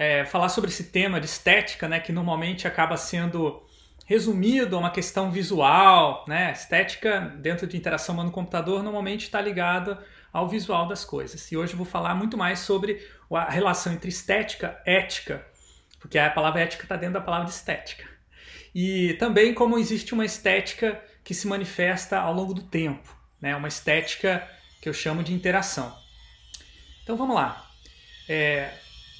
é, falar sobre esse tema de estética, né, que normalmente acaba sendo resumido a uma questão visual, né? Estética dentro de interação humano-computador normalmente está ligada ao visual das coisas. E hoje eu vou falar muito mais sobre a relação entre estética e ética, porque a palavra ética está dentro da palavra estética. E também como existe uma estética que se manifesta ao longo do tempo, né? Uma estética que eu chamo de interação. Então vamos lá. É,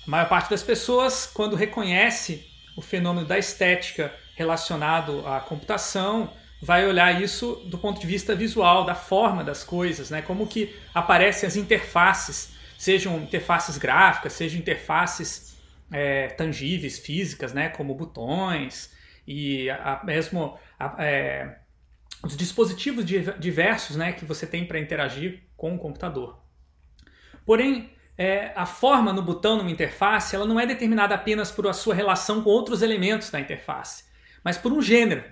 a maior parte das pessoas, quando reconhece o fenômeno da estética relacionado à computação, vai olhar isso do ponto de vista visual, da forma das coisas, né? Como que aparecem as interfaces, sejam interfaces gráficas, sejam interfaces é, tangíveis, físicas, né? Como botões e a, mesmo a, é, os dispositivos diversos, né? Que você tem para interagir com o computador. Porém, é, a forma no botão numa interface ela não é determinada apenas por a sua relação com outros elementos da interface, mas por um gênero,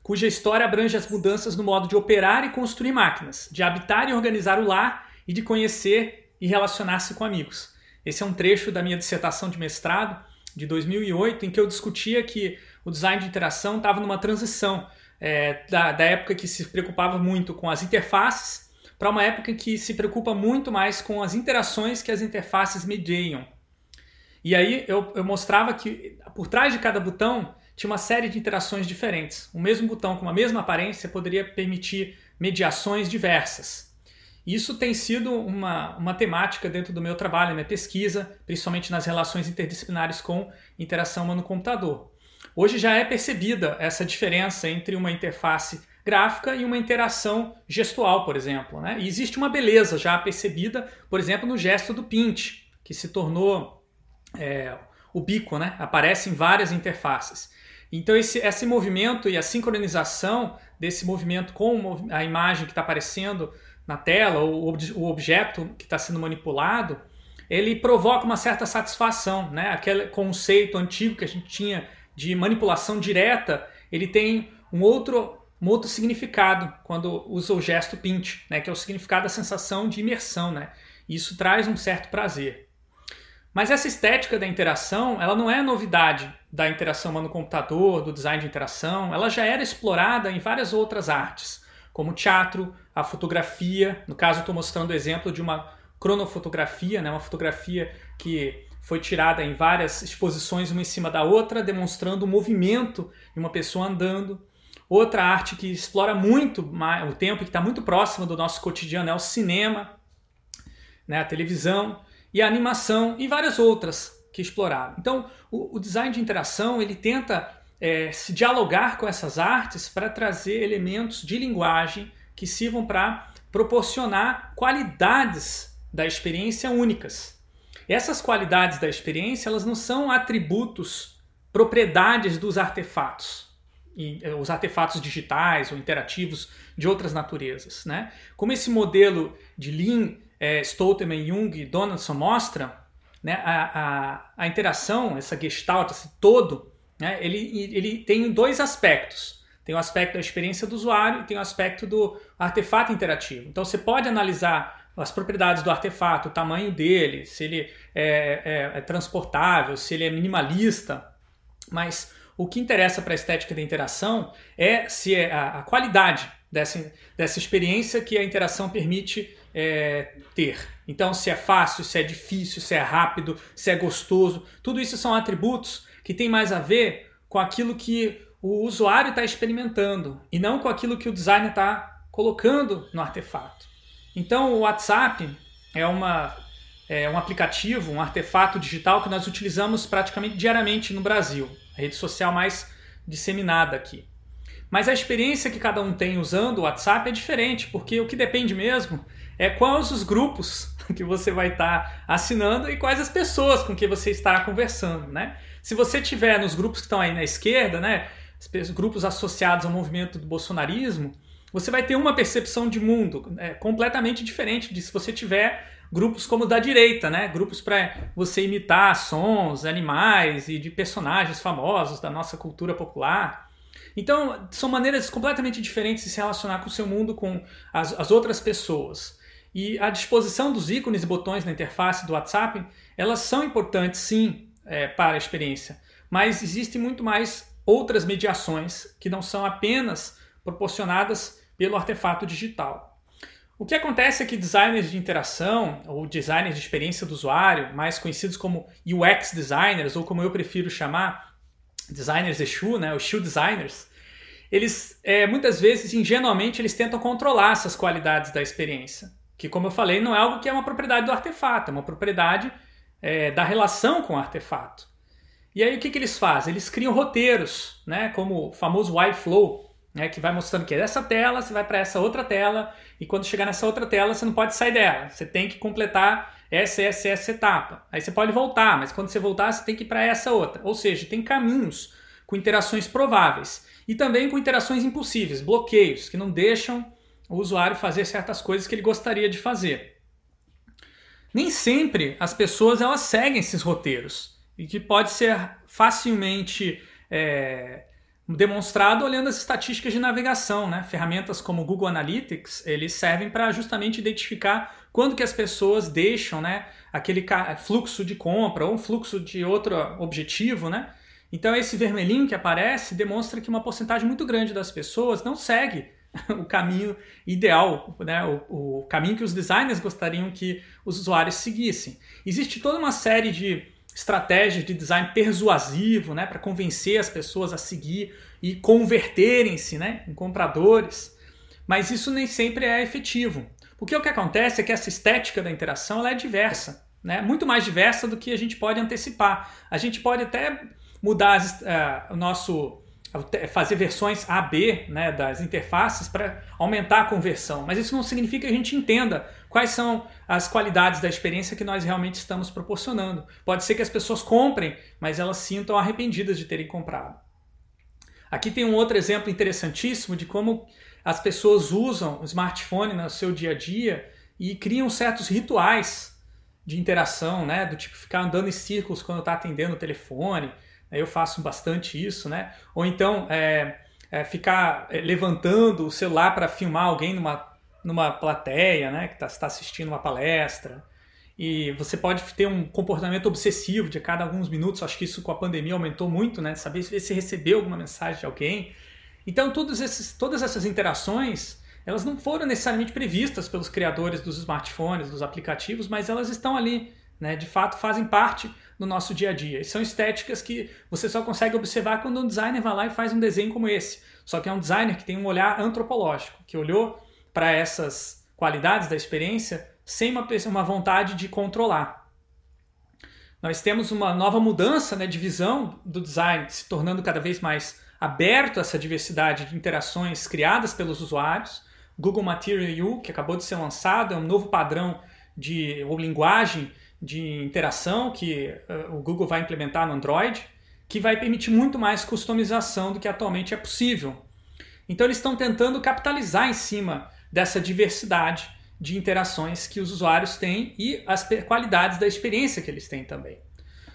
cuja história abrange as mudanças no modo de operar e construir máquinas, de habitar e organizar o lar e de conhecer e relacionar-se com amigos. Esse é um trecho da minha dissertação de mestrado de 2008, em que eu discutia que o design de interação estava numa transição é, da, da época que se preocupava muito com as interfaces para uma época que se preocupa muito mais com as interações que as interfaces mediam. E aí eu, eu mostrava que por trás de cada botão tinha uma série de interações diferentes. O mesmo botão com a mesma aparência poderia permitir mediações diversas. Isso tem sido uma, uma temática dentro do meu trabalho, minha pesquisa, principalmente nas relações interdisciplinares com interação humano-computador. Hoje já é percebida essa diferença entre uma interface gráfica e uma interação gestual, por exemplo. Né? E existe uma beleza já percebida, por exemplo, no gesto do Pint, que se tornou é, bico, né? aparece em várias interfaces. Então esse, esse movimento e a sincronização desse movimento com a imagem que está aparecendo na tela, ou o objeto que está sendo manipulado, ele provoca uma certa satisfação. Né? Aquele conceito antigo que a gente tinha de manipulação direta, ele tem um outro um outro significado quando usa o gesto pint, né, que é o significado da sensação de imersão. Né? Isso traz um certo prazer. Mas essa estética da interação, ela não é novidade da interação humano-computador, do design de interação, ela já era explorada em várias outras artes, como o teatro, a fotografia. No caso, estou mostrando o exemplo de uma cronofotografia, né, uma fotografia que foi tirada em várias exposições uma em cima da outra, demonstrando o movimento de uma pessoa andando. Outra arte que explora muito o tempo, que está muito próximo do nosso cotidiano, é o cinema, né, a televisão e a animação e várias outras que exploraram. Então, o, o design de interação ele tenta é, se dialogar com essas artes para trazer elementos de linguagem que sirvam para proporcionar qualidades da experiência únicas. Essas qualidades da experiência elas não são atributos, propriedades dos artefatos os artefatos digitais ou interativos de outras naturezas. Né? Como esse modelo de Lean, é, Stoltenberg, Jung e Donaldson mostra, né, a, a, a, interação, essa gestalt, esse todo, né, ele, ele tem dois aspectos. Tem o aspecto da experiência do usuário e tem o aspecto do artefato interativo. Então você pode analisar as propriedades do artefato, o tamanho dele, se ele é, é, é transportável, se ele é minimalista, mas o que interessa para a estética da interação é se é a, a qualidade dessa, dessa experiência que a interação permite é, ter. Então, se é fácil, se é difícil, se é rápido, se é gostoso, tudo isso são atributos que têm mais a ver com aquilo que o usuário está experimentando e não com aquilo que o designer está colocando no artefato. Então, o WhatsApp é, uma, é um aplicativo, um artefato digital que nós utilizamos praticamente diariamente no Brasil rede social mais disseminada aqui. Mas a experiência que cada um tem usando o WhatsApp é diferente, porque o que depende mesmo é quais os grupos que você vai estar tá assinando e quais as pessoas com que você está conversando, né? Se você tiver nos grupos que estão aí na esquerda, né, grupos associados ao movimento do bolsonarismo, você vai ter uma percepção de mundo né, completamente diferente de se você tiver grupos como da direita, né? Grupos para você imitar sons, animais e de personagens famosos da nossa cultura popular. Então, são maneiras completamente diferentes de se relacionar com o seu mundo, com as, as outras pessoas. E a disposição dos ícones e botões na interface do WhatsApp, elas são importantes sim, é, para a experiência, mas existem muito mais outras mediações que não são apenas proporcionadas pelo artefato digital. O que acontece é que designers de interação ou designers de experiência do usuário, mais conhecidos como UX designers ou como eu prefiro chamar, designers de shoe, né, os shoe designers, eles é, muitas vezes ingenuamente eles tentam controlar essas qualidades da experiência, que como eu falei não é algo que é uma propriedade do artefato, é uma propriedade é, da relação com o artefato. E aí o que, que eles fazem? Eles criam roteiros, né, como o famoso Y-Flow, né, que vai mostrando que é dessa tela, você vai para essa outra tela, e quando chegar nessa outra tela, você não pode sair dela. Você tem que completar essa, essa, essa etapa. Aí você pode voltar, mas quando você voltar, você tem que ir para essa outra. Ou seja, tem caminhos com interações prováveis e também com interações impossíveis, bloqueios, que não deixam o usuário fazer certas coisas que ele gostaria de fazer. Nem sempre as pessoas elas seguem esses roteiros e que pode ser facilmente é, demonstrado olhando as estatísticas de navegação, né? Ferramentas como Google Analytics, eles servem para justamente identificar quando que as pessoas deixam, né, aquele fluxo de compra ou um fluxo de outro objetivo, né? Então esse vermelhinho que aparece demonstra que uma porcentagem muito grande das pessoas não segue o caminho ideal, né? o, o caminho que os designers gostariam que os usuários seguissem. Existe toda uma série de estratégias de design persuasivo, né, para convencer as pessoas a seguir e converterem-se, né, em compradores. Mas isso nem sempre é efetivo. Porque o que acontece é que essa estética da interação ela é diversa, né? muito mais diversa do que a gente pode antecipar. A gente pode até mudar uh, o nosso fazer versões A, B né, das interfaces para aumentar a conversão, mas isso não significa que a gente entenda quais são as qualidades da experiência que nós realmente estamos proporcionando. Pode ser que as pessoas comprem, mas elas sintam arrependidas de terem comprado. Aqui tem um outro exemplo interessantíssimo de como as pessoas usam o smartphone no seu dia a dia e criam certos rituais de interação, né, do tipo ficar andando em círculos quando está atendendo o telefone, eu faço bastante isso, né? Ou então é, é ficar é, levantando o celular para filmar alguém numa, numa plateia, né? Que está tá assistindo uma palestra. E você pode ter um comportamento obsessivo de cada alguns minutos. Acho que isso com a pandemia aumentou muito, né? Saber se recebeu alguma mensagem de alguém. Então, todos esses, todas essas interações, elas não foram necessariamente previstas pelos criadores dos smartphones, dos aplicativos, mas elas estão ali, né? De fato, fazem parte no nosso dia a dia. E são estéticas que você só consegue observar quando um designer vai lá e faz um desenho como esse. Só que é um designer que tem um olhar antropológico, que olhou para essas qualidades da experiência sem uma, uma vontade de controlar. Nós temos uma nova mudança né, de visão do design, se tornando cada vez mais aberto a essa diversidade de interações criadas pelos usuários. Google Material U, que acabou de ser lançado, é um novo padrão de ou linguagem de interação que uh, o Google vai implementar no Android, que vai permitir muito mais customização do que atualmente é possível. Então eles estão tentando capitalizar em cima dessa diversidade de interações que os usuários têm e as qualidades da experiência que eles têm também.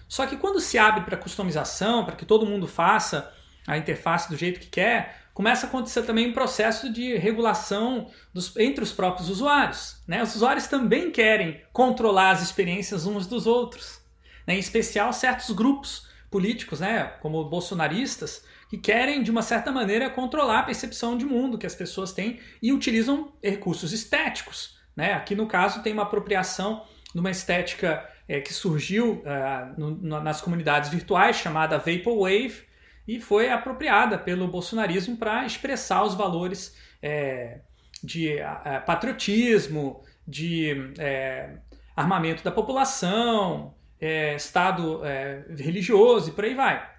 Só que quando se abre para customização, para que todo mundo faça a interface do jeito que quer, começa a acontecer também um processo de regulação dos, entre os próprios usuários. Né? Os usuários também querem controlar as experiências uns dos outros, né? em especial certos grupos políticos, né? como bolsonaristas, que querem, de uma certa maneira, controlar a percepção de mundo que as pessoas têm e utilizam recursos estéticos. Né? Aqui, no caso, tem uma apropriação de uma estética é, que surgiu uh, no, nas comunidades virtuais chamada Vaporwave, e foi apropriada pelo bolsonarismo para expressar os valores é, de patriotismo, de é, armamento da população, é, Estado é, religioso e por aí vai.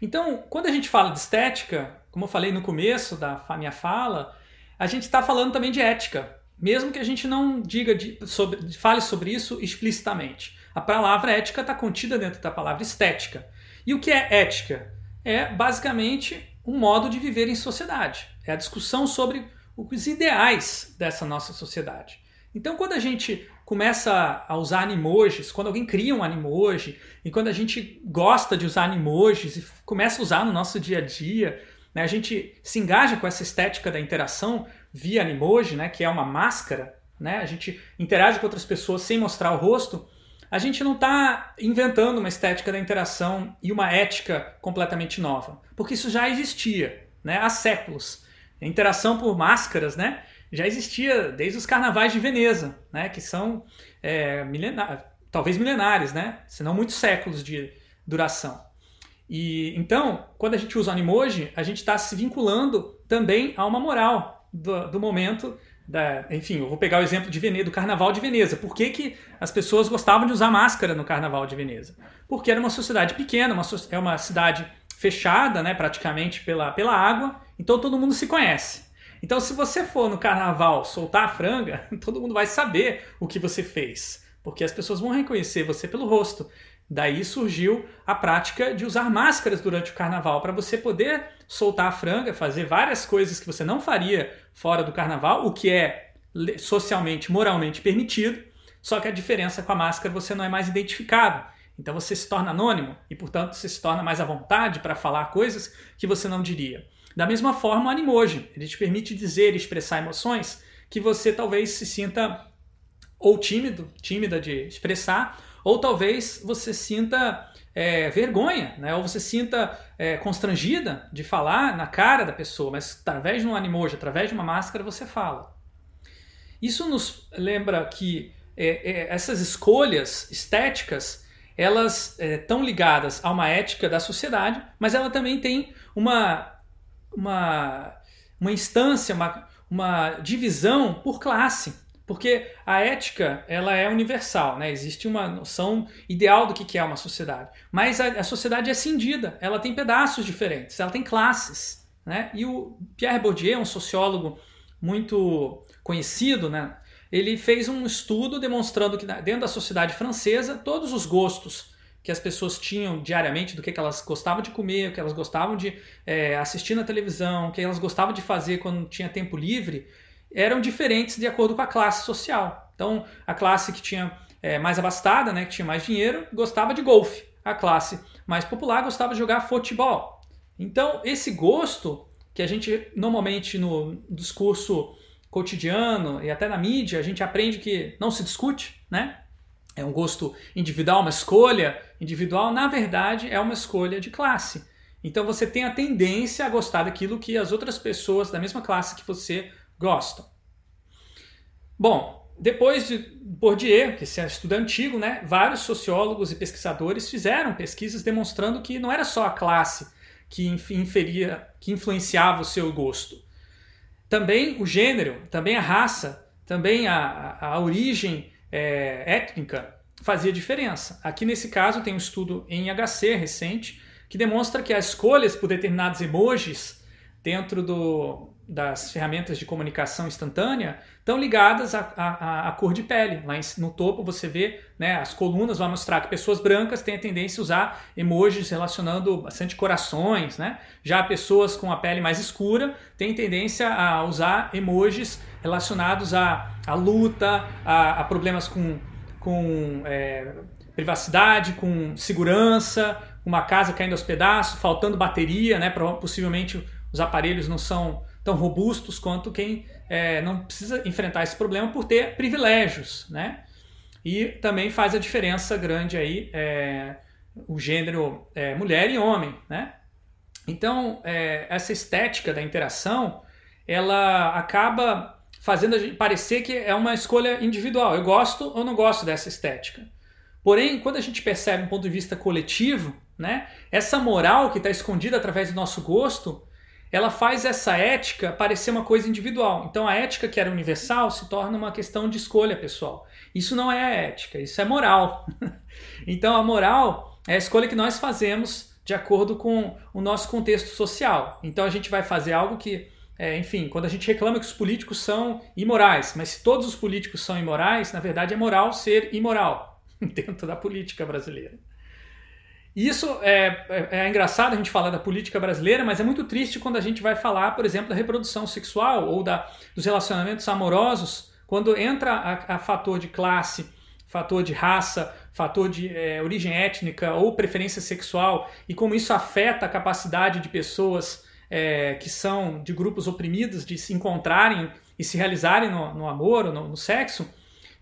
Então, quando a gente fala de estética, como eu falei no começo da minha fala, a gente está falando também de ética, mesmo que a gente não diga de, sobre, fale sobre isso explicitamente. A palavra ética está contida dentro da palavra estética. E o que é ética? é basicamente um modo de viver em sociedade. É a discussão sobre os ideais dessa nossa sociedade. Então, quando a gente começa a usar animojis, quando alguém cria um animoji, e quando a gente gosta de usar animojis e começa a usar no nosso dia a dia, né, a gente se engaja com essa estética da interação via animoji, né, que é uma máscara, né, a gente interage com outras pessoas sem mostrar o rosto, a gente não está inventando uma estética da interação e uma ética completamente nova, porque isso já existia né, há séculos. A interação por máscaras né, já existia desde os carnavais de Veneza, né, que são é, milenar, talvez milenares, né, senão muitos séculos de duração. E então, quando a gente usa o animoji, a gente está se vinculando também a uma moral do, do momento da, enfim, eu vou pegar o exemplo de do Carnaval de Veneza. Por que, que as pessoas gostavam de usar máscara no Carnaval de Veneza? Porque era uma sociedade pequena, uma, é uma cidade fechada, né, praticamente pela, pela água, então todo mundo se conhece. Então, se você for no carnaval soltar a franga, todo mundo vai saber o que você fez, porque as pessoas vão reconhecer você pelo rosto. Daí surgiu a prática de usar máscaras durante o carnaval para você poder soltar a franga, fazer várias coisas que você não faria fora do carnaval, o que é socialmente, moralmente permitido. Só que a diferença com a máscara você não é mais identificado. Então você se torna anônimo e, portanto, você se torna mais à vontade para falar coisas que você não diria. Da mesma forma, o animoji, ele te permite dizer e expressar emoções que você talvez se sinta ou tímido, tímida de expressar, ou talvez você sinta é, vergonha, né? ou você sinta é, constrangida de falar na cara da pessoa, mas através de um animoji, através de uma máscara, você fala. Isso nos lembra que é, é essas escolhas estéticas elas estão é, ligadas a uma ética da sociedade, mas ela também tem uma, uma, uma instância, uma, uma divisão por classe. Porque a ética ela é universal, né? existe uma noção ideal do que é uma sociedade. Mas a, a sociedade é cindida, ela tem pedaços diferentes, ela tem classes. Né? E o Pierre Bourdieu, um sociólogo muito conhecido, né? ele fez um estudo demonstrando que dentro da sociedade francesa, todos os gostos que as pessoas tinham diariamente, do que, que elas gostavam de comer, o que elas gostavam de é, assistir na televisão, o que elas gostavam de fazer quando tinha tempo livre, eram diferentes de acordo com a classe social. Então, a classe que tinha é, mais abastada, né, que tinha mais dinheiro, gostava de golfe. A classe mais popular gostava de jogar futebol. Então, esse gosto que a gente normalmente no discurso cotidiano e até na mídia a gente aprende que não se discute, né? É um gosto individual, uma escolha individual, na verdade é uma escolha de classe. Então você tem a tendência a gostar daquilo que as outras pessoas da mesma classe que você gostam. Bom, depois de Bourdieu, que esse é um estudo antigo, né, vários sociólogos e pesquisadores fizeram pesquisas demonstrando que não era só a classe que inferia, que influenciava o seu gosto. Também o gênero, também a raça, também a, a origem é, étnica fazia diferença. Aqui nesse caso tem um estudo em HC recente que demonstra que as escolhas por determinados emojis dentro do, das ferramentas de comunicação instantânea estão ligadas à, à, à, cor de pele. Lá no topo você vê né, as colunas, vai mostrar que pessoas brancas têm a tendência a usar emojis relacionando bastante corações. Né? Já pessoas com a pele mais escura têm tendência a usar emojis relacionados à, à luta, a, a problemas com, com é, privacidade, com segurança, uma casa caindo aos pedaços, faltando bateria, né, possivelmente os aparelhos não são tão robustos quanto quem é, não precisa enfrentar esse problema por ter privilégios, né? E também faz a diferença grande aí é, o gênero é, mulher e homem, né? Então, é, essa estética da interação, ela acaba fazendo a gente parecer que é uma escolha individual. Eu gosto ou não gosto dessa estética. Porém, quando a gente percebe um ponto de vista coletivo, né, essa moral que está escondida através do nosso gosto, ela faz essa ética parecer uma coisa individual. Então a ética que era universal se torna uma questão de escolha pessoal. Isso não é ética, isso é moral. então a moral é a escolha que nós fazemos de acordo com o nosso contexto social. Então a gente vai fazer algo que, é, enfim, quando a gente reclama que os políticos são imorais, mas se todos os políticos são imorais, na verdade é moral ser imoral dentro da política brasileira. Isso é, é, é, engraçado a gente falar da política brasileira, mas é muito triste quando a gente vai falar, por exemplo, da reprodução sexual ou da, dos relacionamentos amorosos, quando entra a, a fator de classe, fator de raça, fator de é, origem étnica ou preferência sexual e como isso afeta a capacidade de pessoas é, que são de grupos oprimidos de se encontrarem e se realizarem no, no amor ou no, no sexo,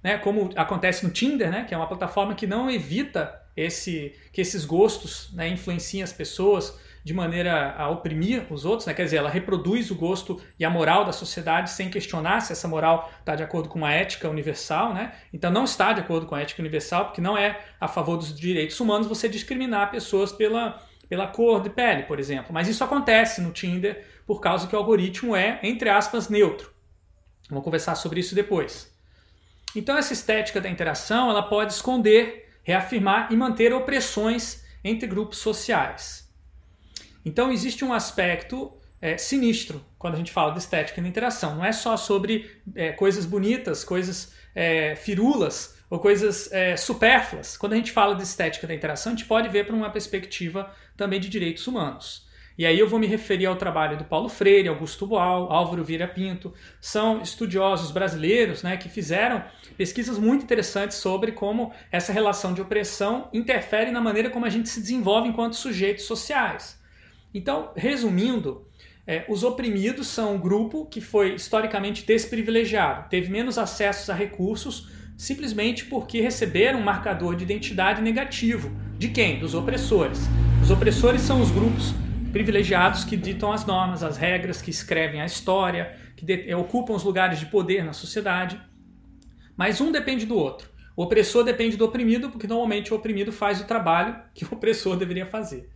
né, como acontece no Tinder, né, que é uma plataforma que não evita esse, que esses gostos né, influenciem as pessoas de maneira a oprimir os outros, né? quer dizer, ela reproduz o gosto e a moral da sociedade sem questionar se essa moral está de acordo com uma ética universal, né? então não está de acordo com a ética universal, porque não é a favor dos direitos humanos você discriminar pessoas pela, pela cor de pele, por exemplo. Mas isso acontece no Tinder por causa que o algoritmo é, entre aspas, neutro. Vamos conversar sobre isso depois. Então essa estética da interação ela pode esconder, reafirmar e manter opressões entre grupos sociais. Então existe um aspecto é, sinistro quando a gente fala de estética da interação. Não é só sobre é, coisas bonitas, coisas é, firulas ou coisas é, supérfluas. Quando a gente fala de estética da interação, a gente pode ver para uma perspectiva também de direitos humanos. E aí eu vou me referir ao trabalho do Paulo Freire, Augusto Boal, Álvaro Vieira Pinto. São estudiosos brasileiros né, que fizeram pesquisas muito interessantes sobre como essa relação de opressão interfere na maneira como a gente se desenvolve enquanto sujeitos sociais. Então, resumindo, é, os oprimidos são um grupo que foi historicamente desprivilegiado, teve menos acessos a recursos simplesmente porque receberam um marcador de identidade negativo. De quem? Dos opressores. Os opressores são os grupos privilegiados que ditam as normas, as regras, que escrevem a história, que ocupam os lugares de poder na sociedade. Mas um depende do outro. O opressor depende do oprimido, porque normalmente o oprimido faz o trabalho que o opressor deveria fazer.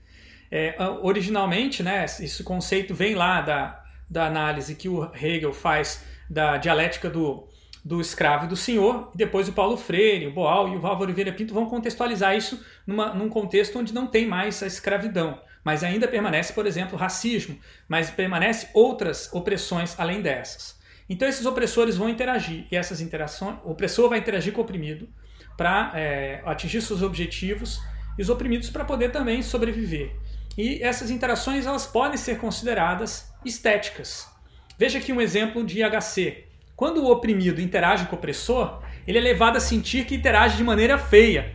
É, originalmente, né, esse conceito vem lá da, da análise que o Hegel faz da dialética do, do escravo e do senhor, e depois o Paulo Freire, o Boal e o Álvaro Vieira Pinto vão contextualizar isso numa, num contexto onde não tem mais a escravidão. Mas ainda permanece, por exemplo, racismo, mas permanece outras opressões além dessas. Então esses opressores vão interagir e essas interações, o opressor vai interagir com o oprimido para é, atingir seus objetivos e os oprimidos para poder também sobreviver. E essas interações elas podem ser consideradas estéticas. Veja aqui um exemplo de IHC. Quando o oprimido interage com o opressor, ele é levado a sentir que interage de maneira feia.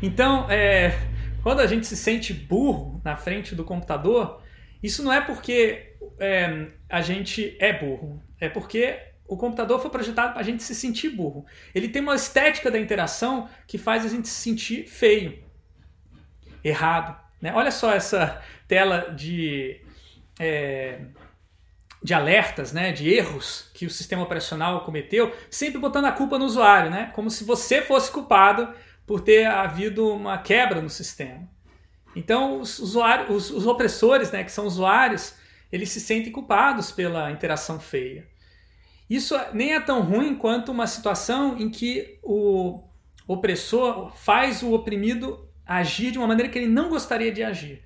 Então, é, quando a gente se sente burro na frente do computador, isso não é porque é, a gente é burro, é porque o computador foi projetado para a gente se sentir burro. Ele tem uma estética da interação que faz a gente se sentir feio, errado. Né? Olha só essa tela de, é, de alertas, né? de erros que o sistema operacional cometeu, sempre botando a culpa no usuário, né? como se você fosse culpado por ter havido uma quebra no sistema. Então, os, usuários, os, os opressores, né, que são usuários, eles se sentem culpados pela interação feia. Isso nem é tão ruim quanto uma situação em que o opressor faz o oprimido agir de uma maneira que ele não gostaria de agir.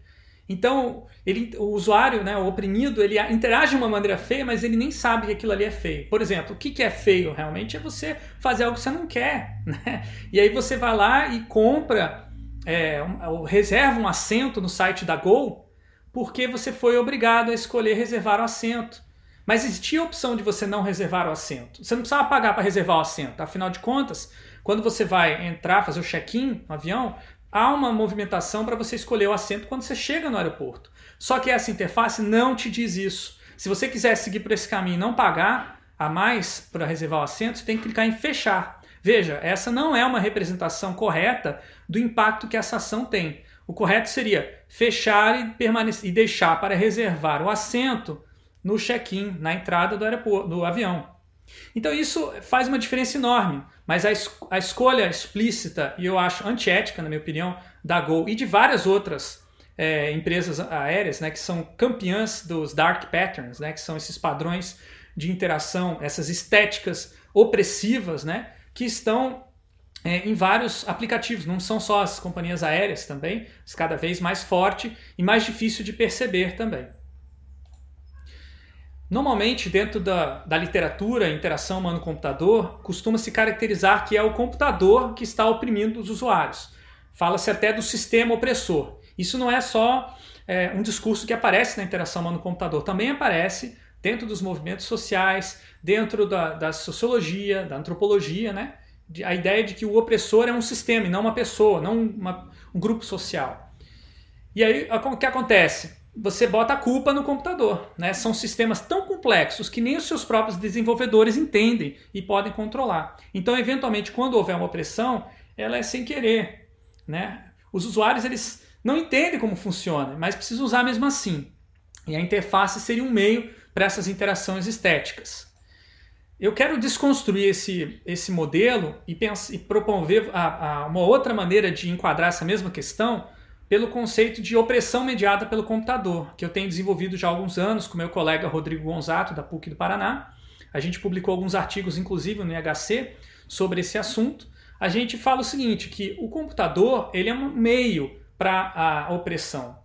Então, ele, o usuário, né, o oprimido, ele interage de uma maneira feia, mas ele nem sabe que aquilo ali é feio. Por exemplo, o que, que é feio realmente é você fazer algo que você não quer. Né? E aí você vai lá e compra, é, um, reserva um assento no site da Gol, porque você foi obrigado a escolher reservar o assento. Mas existia a opção de você não reservar o assento. Você não precisava pagar para reservar o assento. Afinal de contas, quando você vai entrar, fazer o check-in no avião, há uma movimentação para você escolher o assento quando você chega no aeroporto. Só que essa interface não te diz isso. Se você quiser seguir por esse caminho e não pagar a mais para reservar o assento, você tem que clicar em fechar. Veja, essa não é uma representação correta do impacto que essa ação tem. O correto seria fechar e, permanecer, e deixar para reservar o assento no check-in, na entrada do, aeroporto, do avião. Então isso faz uma diferença enorme, mas a, es a escolha explícita, e eu acho antiética, na minha opinião, da Gol e de várias outras é, empresas aéreas, né, que são campeãs dos dark patterns, né, que são esses padrões de interação, essas estéticas opressivas, né, que estão é, em vários aplicativos, não são só as companhias aéreas também, mas cada vez mais forte e mais difícil de perceber também. Normalmente, dentro da, da literatura, interação humano-computador, costuma se caracterizar que é o computador que está oprimindo os usuários. Fala-se até do sistema opressor. Isso não é só é, um discurso que aparece na interação humano-computador, também aparece dentro dos movimentos sociais, dentro da, da sociologia, da antropologia, né? a ideia de que o opressor é um sistema e não uma pessoa, não uma, um grupo social. E aí o que acontece? Você bota a culpa no computador. Né? São sistemas tão complexos que nem os seus próprios desenvolvedores entendem e podem controlar. Então, eventualmente, quando houver uma opressão, ela é sem querer. Né? Os usuários eles não entendem como funciona, mas precisam usar mesmo assim. E a interface seria um meio para essas interações estéticas. Eu quero desconstruir esse, esse modelo e, pensar, e a, a uma outra maneira de enquadrar essa mesma questão pelo conceito de opressão mediada pelo computador, que eu tenho desenvolvido já há alguns anos com meu colega Rodrigo Gonzato, da PUC do Paraná. A gente publicou alguns artigos, inclusive no IHC, sobre esse assunto. A gente fala o seguinte, que o computador ele é um meio para a opressão.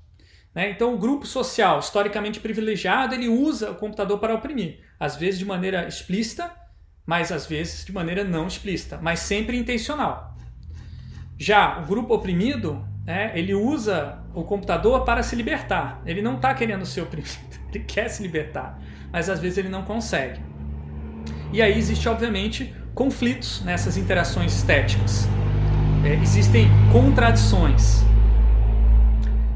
Né? Então, o grupo social historicamente privilegiado ele usa o computador para oprimir, às vezes de maneira explícita, mas às vezes de maneira não explícita, mas sempre intencional. Já o grupo oprimido né, ele usa o computador para se libertar. Ele não está querendo ser oprimido, ele quer se libertar, mas às vezes ele não consegue. E aí existe, obviamente, conflitos nessas interações estéticas. É, existem contradições.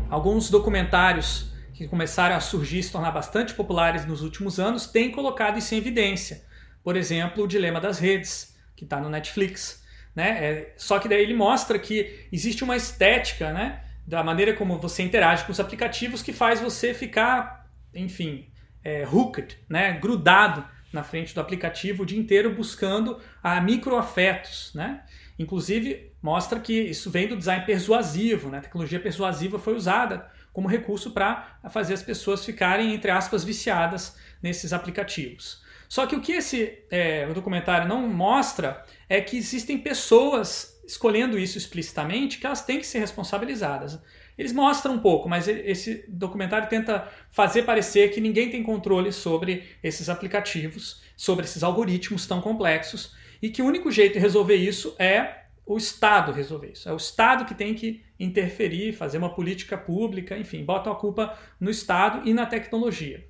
Alguns documentários que começaram a surgir e se tornar bastante populares nos últimos anos têm colocado isso em evidência. Por exemplo, o Dilema das Redes, que está no Netflix. Né? É, só que daí ele mostra que existe uma estética né, da maneira como você interage com os aplicativos que faz você ficar, enfim, é, hooked, né, grudado na frente do aplicativo o dia inteiro buscando a microafetos. Né? Inclusive, mostra que isso vem do design persuasivo. Né? A tecnologia persuasiva foi usada como recurso para fazer as pessoas ficarem, entre aspas, viciadas nesses aplicativos. Só que o que esse é, documentário não mostra é que existem pessoas escolhendo isso explicitamente que elas têm que ser responsabilizadas. Eles mostram um pouco, mas esse documentário tenta fazer parecer que ninguém tem controle sobre esses aplicativos, sobre esses algoritmos tão complexos, e que o único jeito de resolver isso é o Estado resolver isso. É o Estado que tem que interferir, fazer uma política pública, enfim, botam a culpa no Estado e na tecnologia.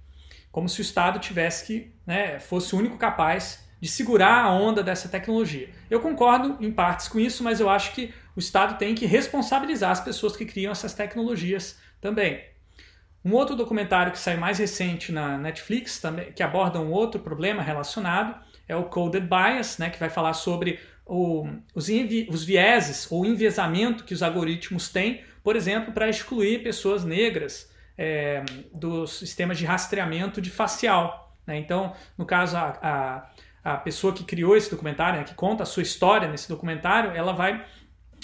Como se o Estado tivesse que, né, fosse o único capaz de segurar a onda dessa tecnologia. Eu concordo em partes com isso, mas eu acho que o Estado tem que responsabilizar as pessoas que criam essas tecnologias também. Um outro documentário que saiu mais recente na Netflix, também, que aborda um outro problema relacionado, é o Coded Bias, né, que vai falar sobre o, os, os vieses ou enviesamento que os algoritmos têm, por exemplo, para excluir pessoas negras é, dos sistemas de rastreamento de facial. Né? Então, no caso, a, a a pessoa que criou esse documentário, né, que conta a sua história nesse documentário, ela vai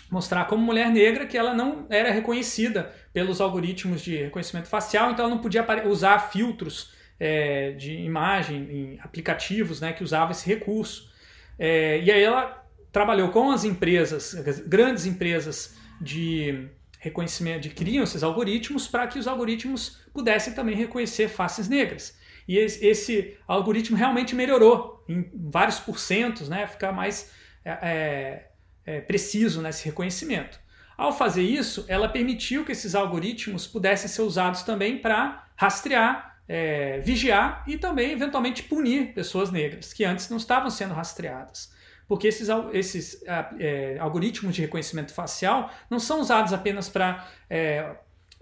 mostrar como mulher negra que ela não era reconhecida pelos algoritmos de reconhecimento facial, então ela não podia usar filtros é, de imagem em aplicativos né, que usavam esse recurso. É, e aí ela trabalhou com as empresas, grandes empresas de reconhecimento, de criam esses algoritmos para que os algoritmos pudessem também reconhecer faces negras. E esse algoritmo realmente melhorou em vários porcentos, né? Ficar mais é, é, é, preciso nesse reconhecimento. Ao fazer isso, ela permitiu que esses algoritmos pudessem ser usados também para rastrear, é, vigiar e também, eventualmente, punir pessoas negras que antes não estavam sendo rastreadas. Porque esses, esses é, algoritmos de reconhecimento facial não são usados apenas para é,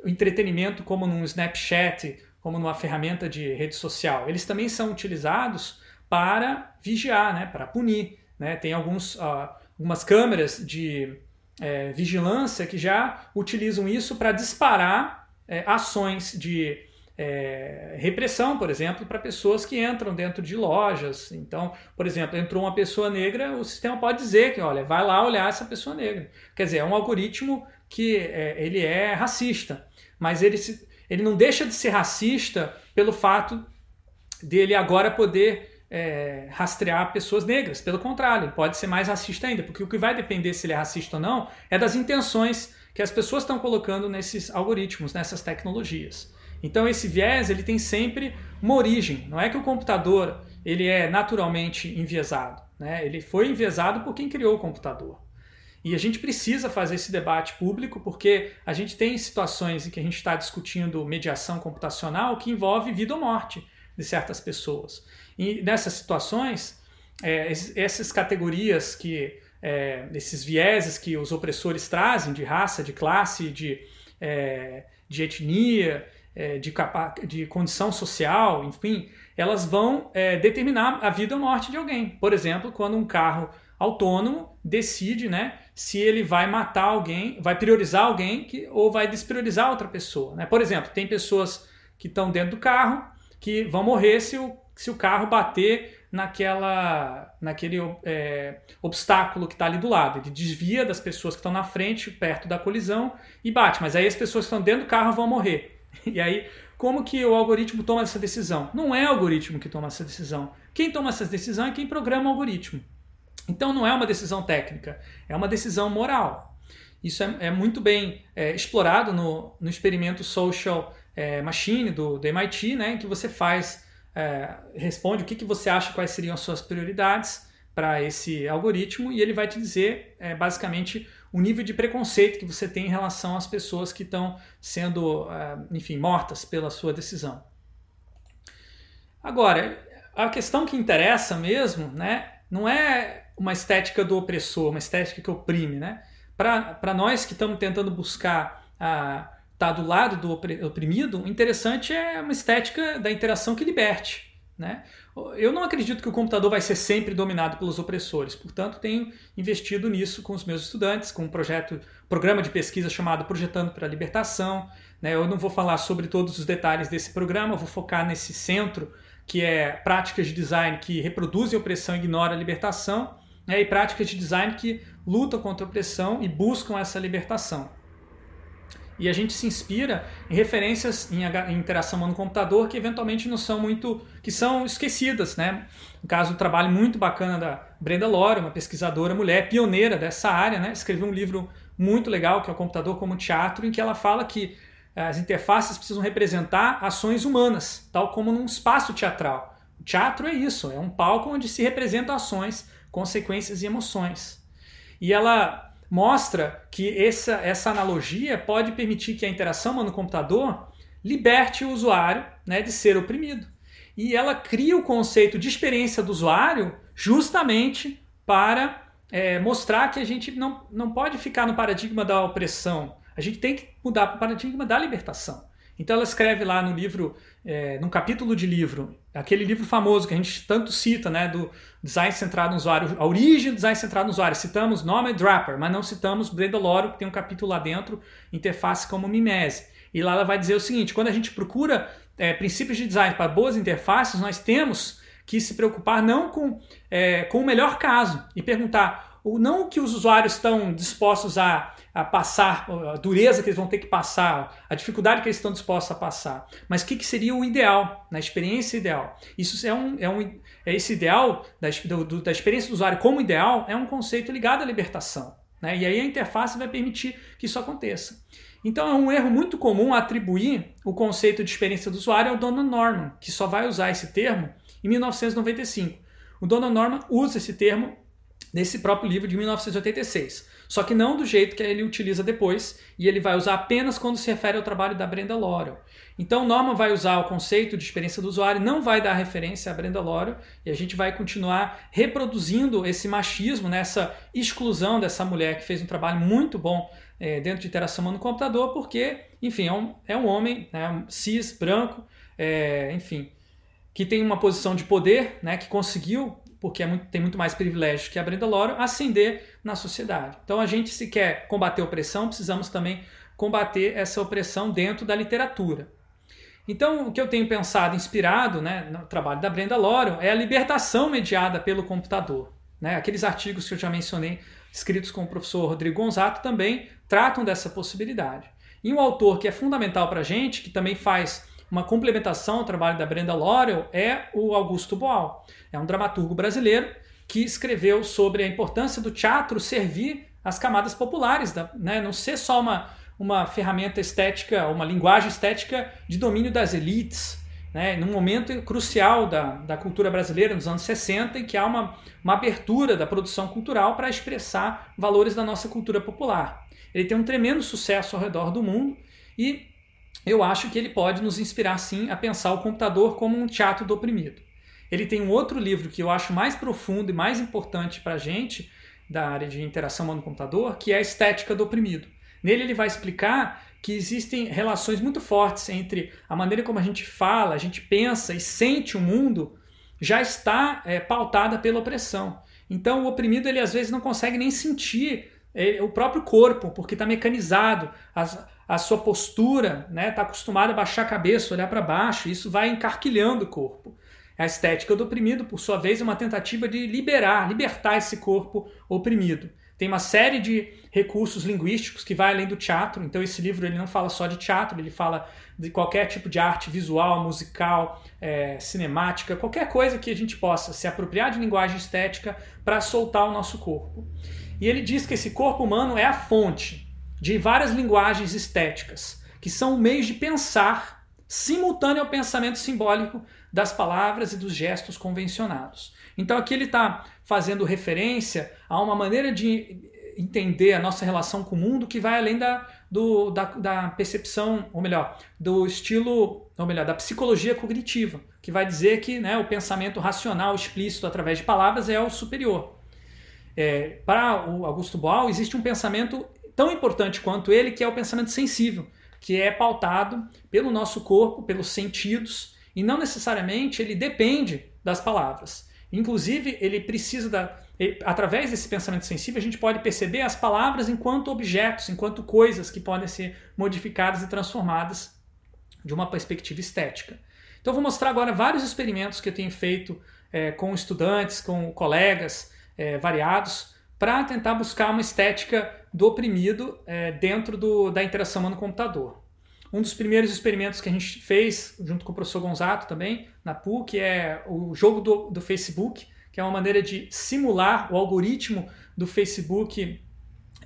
entretenimento, como num Snapchat como numa ferramenta de rede social, eles também são utilizados para vigiar, né, para punir. Né? Tem alguns, uh, algumas câmeras de é, vigilância que já utilizam isso para disparar é, ações de é, repressão, por exemplo, para pessoas que entram dentro de lojas. Então, por exemplo, entrou uma pessoa negra, o sistema pode dizer que, olha, vai lá olhar essa pessoa negra. Quer dizer, é um algoritmo que é, ele é racista, mas ele se, ele não deixa de ser racista pelo fato dele agora poder é, rastrear pessoas negras. Pelo contrário, ele pode ser mais racista ainda, porque o que vai depender se ele é racista ou não é das intenções que as pessoas estão colocando nesses algoritmos, nessas tecnologias. Então esse viés ele tem sempre uma origem. Não é que o computador ele é naturalmente enviesado. Né? Ele foi enviesado por quem criou o computador. E a gente precisa fazer esse debate público porque a gente tem situações em que a gente está discutindo mediação computacional que envolve vida ou morte de certas pessoas. E nessas situações, é, essas categorias que é, esses vieses que os opressores trazem de raça, de classe, de, é, de etnia, é, de, de condição social, enfim, elas vão é, determinar a vida ou morte de alguém. Por exemplo, quando um carro autônomo decide né, se ele vai matar alguém, vai priorizar alguém que, ou vai despriorizar outra pessoa. Né? Por exemplo, tem pessoas que estão dentro do carro que vão morrer se o, se o carro bater naquela, naquele é, obstáculo que está ali do lado. Ele desvia das pessoas que estão na frente, perto da colisão, e bate. Mas aí as pessoas que estão dentro do carro vão morrer. E aí, como que o algoritmo toma essa decisão? Não é o algoritmo que toma essa decisão. Quem toma essa decisão é quem programa o algoritmo. Então não é uma decisão técnica, é uma decisão moral. Isso é, é muito bem é, explorado no, no experimento Social é, Machine do, do MIT, né, em que você faz é, responde o que, que você acha quais seriam as suas prioridades para esse algoritmo e ele vai te dizer é, basicamente o nível de preconceito que você tem em relação às pessoas que estão sendo, é, enfim, mortas pela sua decisão. Agora, a questão que interessa mesmo, né, não é uma estética do opressor, uma estética que oprime, né? Para nós que estamos tentando buscar a está do lado do oprimido, o interessante é uma estética da interação que liberte. Né? Eu não acredito que o computador vai ser sempre dominado pelos opressores, portanto, tenho investido nisso com os meus estudantes, com um projeto, programa de pesquisa chamado Projetando para a Libertação. Né? Eu não vou falar sobre todos os detalhes desse programa, vou focar nesse centro que é práticas de design que reproduzem opressão e ignoram a libertação, né? e práticas de design que lutam contra a opressão e buscam essa libertação. E a gente se inspira em referências em, interação humano-computador que eventualmente não são muito. que são esquecidas, né? No caso, o trabalho muito bacana da Brenda Lore, uma pesquisadora mulher, pioneira dessa área, né? Escreveu um livro muito legal, que é o Computador como Teatro, em que ela fala que eh, as interfaces precisam representar ações humanas, tal como num espaço teatral. O teatro é isso, é um palco onde se representam ações, consequências e emoções. E ela mostra que essa, essa analogia pode permitir que a interação humano-computador liberte o usuário né, de ser oprimido. E ela cria o conceito de experiência do usuário justamente para é, mostrar que a gente não, não pode ficar no paradigma da opressão. A gente tem que mudar para o paradigma da libertação. Então ela escreve lá no livro, é, num capítulo de livro, aquele livro famoso que a gente tanto cita, né, do design centrado no usuário, a origem do design centrado no usuário. Citamos Norman Draper, mas não citamos Brenda Loro, que tem um capítulo lá dentro, interface como mimese. E lá ela vai dizer o seguinte: quando a gente procura é, princípios de design para boas interfaces, nós temos que se preocupar não com, é, com o melhor caso e perguntar não o que os usuários estão dispostos a a passar, a dureza que eles vão ter que passar, a dificuldade que eles estão dispostos a passar, mas o que, que seria o ideal, na experiência ideal. Isso é um, é um é esse ideal da, do, da experiência do usuário como ideal é um conceito ligado à libertação. Né? E aí a interface vai permitir que isso aconteça. Então é um erro muito comum atribuir o conceito de experiência do usuário ao Donald Norman, que só vai usar esse termo em 1995. O Donald Norman usa esse termo nesse próprio livro de 1986. Só que não do jeito que ele utiliza depois, e ele vai usar apenas quando se refere ao trabalho da Brenda Laurel. Então, Norman vai usar o conceito de experiência do usuário, não vai dar referência à Brenda Laurel, e a gente vai continuar reproduzindo esse machismo, nessa né, exclusão dessa mulher que fez um trabalho muito bom é, dentro de interação no computador, porque, enfim, é um, é um homem né, um cis, branco, é, enfim, que tem uma posição de poder, né, que conseguiu porque é muito, tem muito mais privilégios que a Brenda Loro, ascender na sociedade. Então, a gente, se quer combater a opressão, precisamos também combater essa opressão dentro da literatura. Então, o que eu tenho pensado, inspirado né, no trabalho da Brenda Loro, é a libertação mediada pelo computador. Né? Aqueles artigos que eu já mencionei, escritos com o professor Rodrigo Gonzato, também tratam dessa possibilidade. E um autor que é fundamental para a gente, que também faz uma complementação ao trabalho da Brenda Laurel é o Augusto Boal. É um dramaturgo brasileiro que escreveu sobre a importância do teatro servir as camadas populares, da, né? não ser só uma, uma ferramenta estética, uma linguagem estética de domínio das elites, né, num momento crucial da, da cultura brasileira, nos anos 60, em que há uma, uma abertura da produção cultural para expressar valores da nossa cultura popular. Ele tem um tremendo sucesso ao redor do mundo e eu acho que ele pode nos inspirar sim a pensar o computador como um teatro do oprimido. Ele tem um outro livro que eu acho mais profundo e mais importante para a gente, da área de interação humano-computador, que é a Estética do Oprimido. Nele ele vai explicar que existem relações muito fortes entre a maneira como a gente fala, a gente pensa e sente o mundo, já está é, pautada pela opressão. Então o oprimido ele às vezes não consegue nem sentir é, o próprio corpo, porque está mecanizado, a, a sua postura né, tá acostumada a baixar a cabeça, olhar para baixo, isso vai encarquilhando o corpo. A estética do oprimido, por sua vez, é uma tentativa de liberar, libertar esse corpo oprimido. Tem uma série de recursos linguísticos que vai além do teatro. Então esse livro ele não fala só de teatro, ele fala de qualquer tipo de arte visual, musical, é, cinemática, qualquer coisa que a gente possa se apropriar de linguagem estética para soltar o nosso corpo. E ele diz que esse corpo humano é a fonte de várias linguagens estéticas, que são meios de pensar simultâneo ao pensamento simbólico das palavras e dos gestos convencionados. Então aqui ele está fazendo referência a uma maneira de entender a nossa relação com o mundo que vai além da, do, da, da, percepção, ou melhor, do estilo, ou melhor, da psicologia cognitiva, que vai dizer que né, o pensamento racional explícito através de palavras é o superior. É, para o Augusto Boal, existe um pensamento tão importante quanto ele, que é o pensamento sensível, que é pautado pelo nosso corpo, pelos sentidos, e não necessariamente ele depende das palavras. Inclusive, ele precisa da. Através desse pensamento sensível, a gente pode perceber as palavras enquanto objetos, enquanto coisas que podem ser modificadas e transformadas de uma perspectiva estética. Então, eu vou mostrar agora vários experimentos que eu tenho feito é, com estudantes, com colegas é, variados, para tentar buscar uma estética do oprimido é, dentro do, da interação humano-computador. Um dos primeiros experimentos que a gente fez, junto com o professor Gonzato também, na PUC, é o jogo do, do Facebook, que é uma maneira de simular o algoritmo do Facebook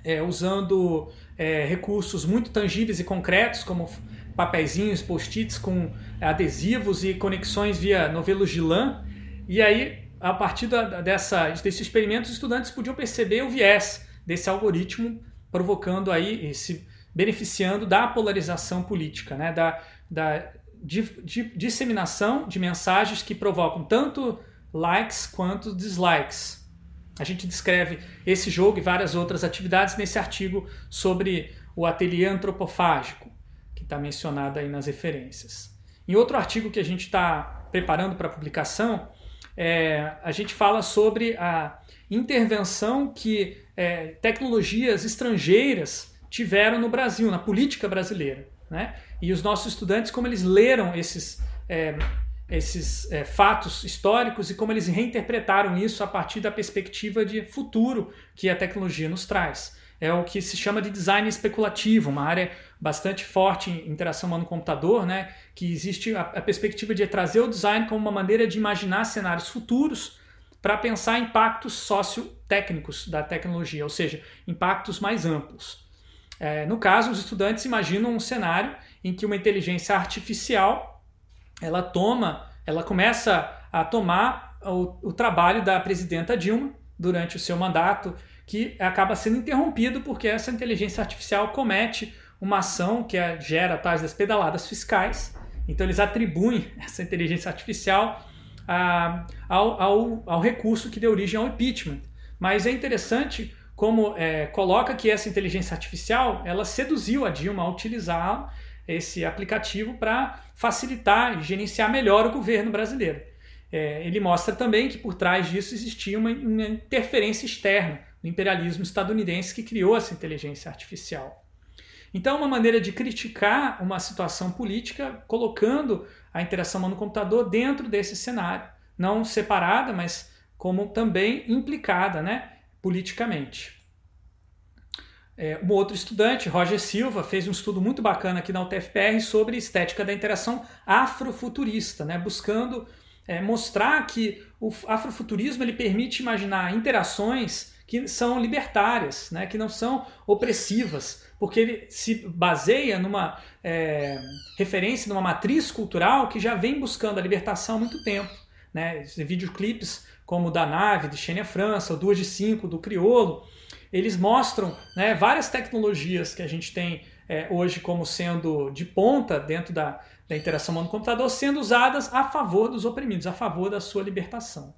é, usando é, recursos muito tangíveis e concretos, como papeizinhos, post-its com adesivos e conexões via novelos de lã. E aí, a partir da, dessa, desse experimento, os estudantes podiam perceber o viés desse algoritmo, provocando aí esse beneficiando da polarização política, né? da, da di, di, disseminação de mensagens que provocam tanto likes quanto dislikes. A gente descreve esse jogo e várias outras atividades nesse artigo sobre o ateliê antropofágico, que está mencionado aí nas referências. Em outro artigo que a gente está preparando para publicação, é, a gente fala sobre a intervenção que é, tecnologias estrangeiras tiveram no Brasil, na política brasileira. Né? E os nossos estudantes, como eles leram esses, é, esses é, fatos históricos e como eles reinterpretaram isso a partir da perspectiva de futuro que a tecnologia nos traz. É o que se chama de design especulativo, uma área bastante forte em interação humano-computador, né? que existe a, a perspectiva de trazer o design como uma maneira de imaginar cenários futuros para pensar impactos sociotécnicos da tecnologia, ou seja, impactos mais amplos. É, no caso, os estudantes imaginam um cenário em que uma inteligência artificial ela toma, ela começa a tomar o, o trabalho da presidenta Dilma durante o seu mandato, que acaba sendo interrompido porque essa inteligência artificial comete uma ação que é, gera tais das pedaladas fiscais. Então eles atribuem essa inteligência artificial ao, ao, ao recurso que deu origem ao impeachment. Mas é interessante como é, coloca que essa inteligência artificial ela seduziu a Dilma a utilizar esse aplicativo para facilitar e gerenciar melhor o governo brasileiro. É, ele mostra também que por trás disso existia uma, uma interferência externa do imperialismo estadunidense que criou essa inteligência artificial. Então, uma maneira de criticar uma situação política colocando a interação humano-computador dentro desse cenário, não separada, mas como também implicada, né? politicamente. É, um outro estudante, Roger Silva, fez um estudo muito bacana aqui na UTFPR sobre estética da interação afrofuturista, né, buscando é, mostrar que o afrofuturismo ele permite imaginar interações que são libertárias, né, que não são opressivas, porque ele se baseia numa é, referência, numa matriz cultural que já vem buscando a libertação há muito tempo. Né? Videoclipes como o da Nave, de Xênia França, o Duas de Cinco, do Criolo, eles mostram né, várias tecnologias que a gente tem é, hoje como sendo de ponta dentro da, da interação humano-computador, sendo usadas a favor dos oprimidos, a favor da sua libertação.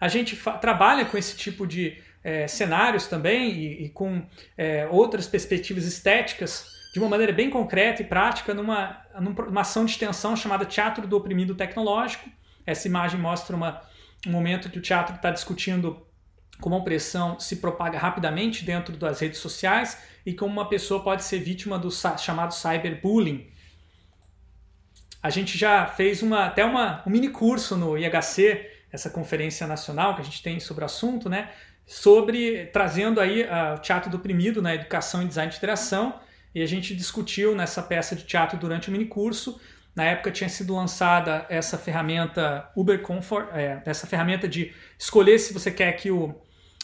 A gente trabalha com esse tipo de é, cenários também e, e com é, outras perspectivas estéticas de uma maneira bem concreta e prática numa, numa ação de extensão chamada Teatro do Oprimido Tecnológico. Essa imagem mostra uma, um momento que o teatro está discutindo como a opressão se propaga rapidamente dentro das redes sociais e como uma pessoa pode ser vítima do chamado cyberbullying. A gente já fez uma, até uma, um mini curso no IHC, essa conferência nacional que a gente tem sobre o assunto, né? Sobre trazendo aí uh, o teatro do oprimido na educação e design de interação. E a gente discutiu nessa peça de teatro durante o mini curso. Na época tinha sido lançada essa ferramenta Uber Comfort, é, essa ferramenta de escolher se você quer que o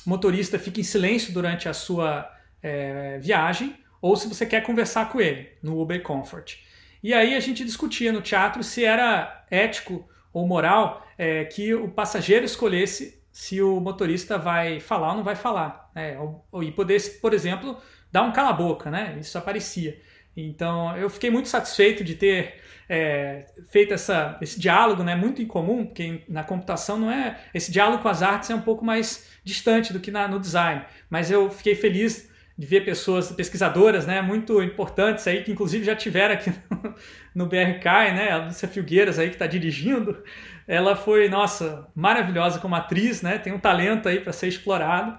motorista fique em silêncio durante a sua é, viagem ou se você quer conversar com ele no Uber Comfort. E aí a gente discutia no teatro se era ético ou moral é, que o passageiro escolhesse se o motorista vai falar ou não vai falar. Né? E poder, por exemplo, dar um cala-boca, né? Isso aparecia. Então eu fiquei muito satisfeito de ter é, feito essa, esse diálogo, né? Muito incomum, porque na computação não é. Esse diálogo com as artes é um pouco mais distante do que na, no design. Mas eu fiquei feliz de ver pessoas pesquisadoras, né, muito importantes aí que inclusive já tiveram aqui no, no BRK, né, a Lúcia Filgueiras aí que está dirigindo, ela foi, nossa, maravilhosa como atriz, né, tem um talento aí para ser explorado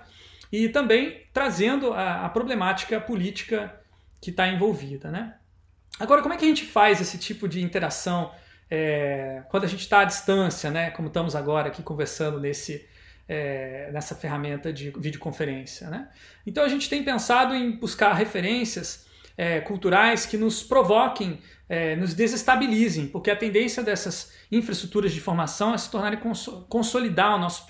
e também trazendo a, a problemática política que está envolvida, né. Agora, como é que a gente faz esse tipo de interação é, quando a gente está à distância, né, como estamos agora aqui conversando nesse é, nessa ferramenta de videoconferência. Né? Então a gente tem pensado em buscar referências é, culturais que nos provoquem, é, nos desestabilizem, porque a tendência dessas infraestruturas de formação é se tornarem consolidar o nosso,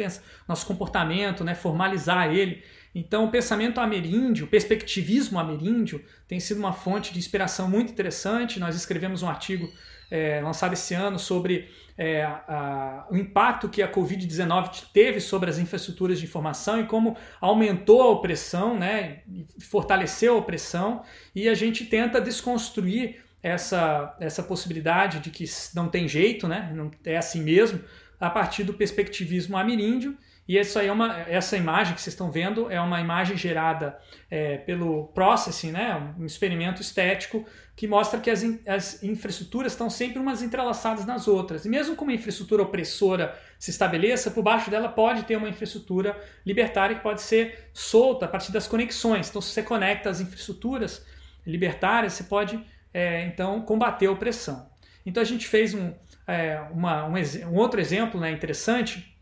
nosso comportamento, né, formalizar ele. Então, o pensamento ameríndio, o perspectivismo ameríndio, tem sido uma fonte de inspiração muito interessante. Nós escrevemos um artigo é, lançado esse ano sobre é, a, o impacto que a Covid-19 teve sobre as infraestruturas de informação e como aumentou a opressão, né, fortaleceu a opressão, e a gente tenta desconstruir essa, essa possibilidade de que não tem jeito, né, não é assim mesmo, a partir do perspectivismo ameríndio e isso aí é uma, essa imagem que vocês estão vendo é uma imagem gerada é, pelo processing, né, um experimento estético que mostra que as, in, as infraestruturas estão sempre umas entrelaçadas nas outras. E mesmo que uma infraestrutura opressora se estabeleça, por baixo dela pode ter uma infraestrutura libertária que pode ser solta a partir das conexões. Então, se você conecta as infraestruturas libertárias, você pode é, então combater a opressão. Então, a gente fez um, é, uma, um, um outro exemplo né, interessante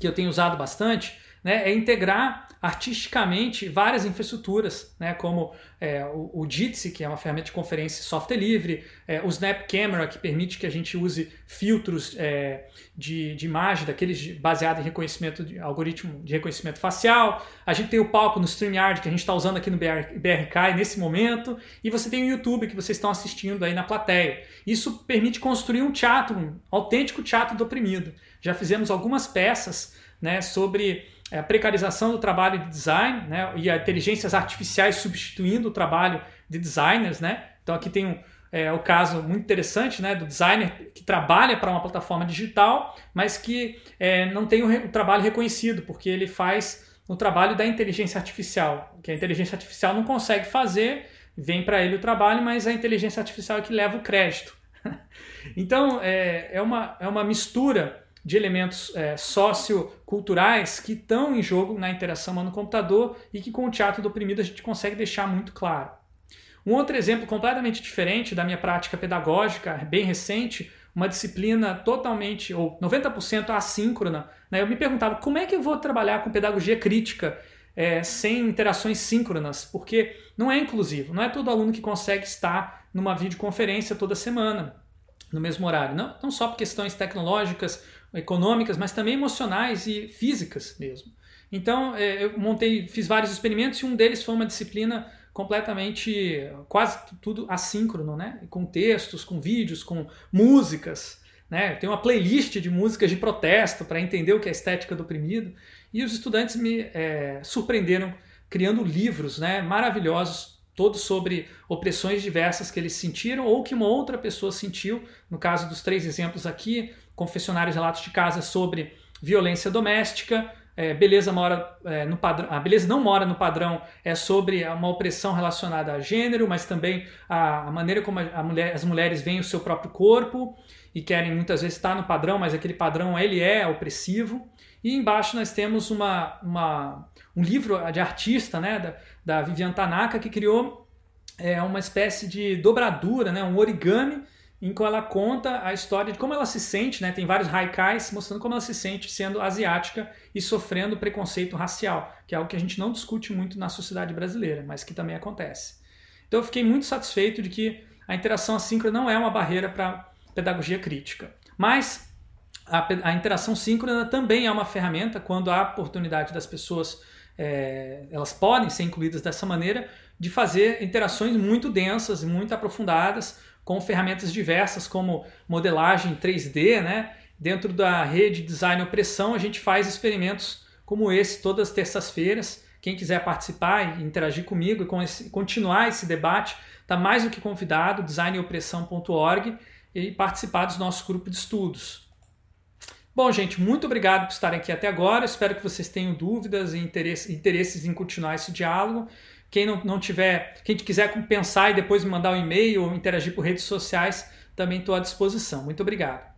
que eu tenho usado bastante, né, é integrar artisticamente várias infraestruturas, né, como é, o, o Jitsi, que é uma ferramenta de conferência software livre, é, o Snap Camera, que permite que a gente use filtros é, de, de imagem, daqueles baseados em reconhecimento de algoritmo de reconhecimento facial. A gente tem o palco no StreamYard, que a gente está usando aqui no BR, BRK nesse momento, e você tem o YouTube, que vocês estão assistindo aí na plateia. Isso permite construir um teatro, um autêntico teatro do oprimido. Já fizemos algumas peças né, sobre é, a precarização do trabalho de design né, e inteligências artificiais substituindo o trabalho de designers. Né? Então aqui tem um, é, o caso muito interessante né, do designer que trabalha para uma plataforma digital, mas que é, não tem o, o, trabalho reconhecido, porque ele faz o trabalho da inteligência artificial, que a inteligência artificial não consegue fazer, vem para ele o trabalho, mas a inteligência artificial é que leva o crédito. então é, é, uma, é uma mistura de elementos é, socioculturais que estão em jogo na interação humano-computador e que com o teatro do oprimido a gente consegue deixar muito claro. Um outro exemplo completamente diferente da minha prática pedagógica, bem recente, uma disciplina totalmente, ou 90% assíncrona, né? eu me perguntava como é que eu vou trabalhar com pedagogia crítica é, sem interações síncronas, porque não é inclusivo, não é todo aluno que consegue estar numa videoconferência toda semana, no mesmo horário. Não, não só por questões tecnológicas econômicas, mas também emocionais e físicas mesmo. Então, é, eu montei, fiz vários experimentos e um deles foi uma disciplina completamente, quase tudo assíncrono, né? Com textos, com vídeos, com músicas, né? Tem uma playlist de músicas de protesto para entender o que é a estética do oprimido. E os estudantes me é, surpreenderam criando livros, né? Maravilhosos, todos sobre opressões diversas que eles sentiram ou que uma outra pessoa sentiu. No caso dos três exemplos aqui, confessionários relatos de casa sobre violência doméstica, é, beleza mora é, no padrão, a beleza não mora no padrão é sobre uma opressão relacionada a gênero, mas também a, a maneira como a, a mulher, as mulheres veem o seu próprio corpo e querem muitas vezes estar no padrão, mas aquele padrão ele é opressivo. E embaixo nós temos uma, uma um livro de artista, né, da, da Vivian Tanaka, que criou é, uma espécie de dobradura, né, um origami em que ela conta a história de como ela se sente, né? Tem vários haikais mostrando como ela se sente sendo asiática e sofrendo preconceito racial, que é algo que a gente não discute muito na sociedade brasileira, mas que também acontece. Então eu fiquei muito satisfeito de que a interação assíncrona não é uma barreira para pedagogia crítica. Mas a, a, interação síncrona também é uma ferramenta quando há oportunidade das pessoas, é, elas podem ser incluídas dessa maneira, de fazer interações muito densas, muito aprofundadas, com ferramentas diversas como modelagem 3D, né? Dentro da rede Design Opressão, a gente faz experimentos como esse todas as terças-feiras. Quem quiser participar e interagir comigo e continuar esse debate, está mais do que convidado, designopressão.org e participar dos nossos grupos de estudos. Bom, gente, muito obrigado por estarem aqui até agora. Espero que vocês tenham dúvidas e interesses em continuar esse diálogo. Quem não, não tiver, quem quiser pensar e depois me mandar um e-mail ou interagir por redes sociais, também estou à disposição. Muito obrigado.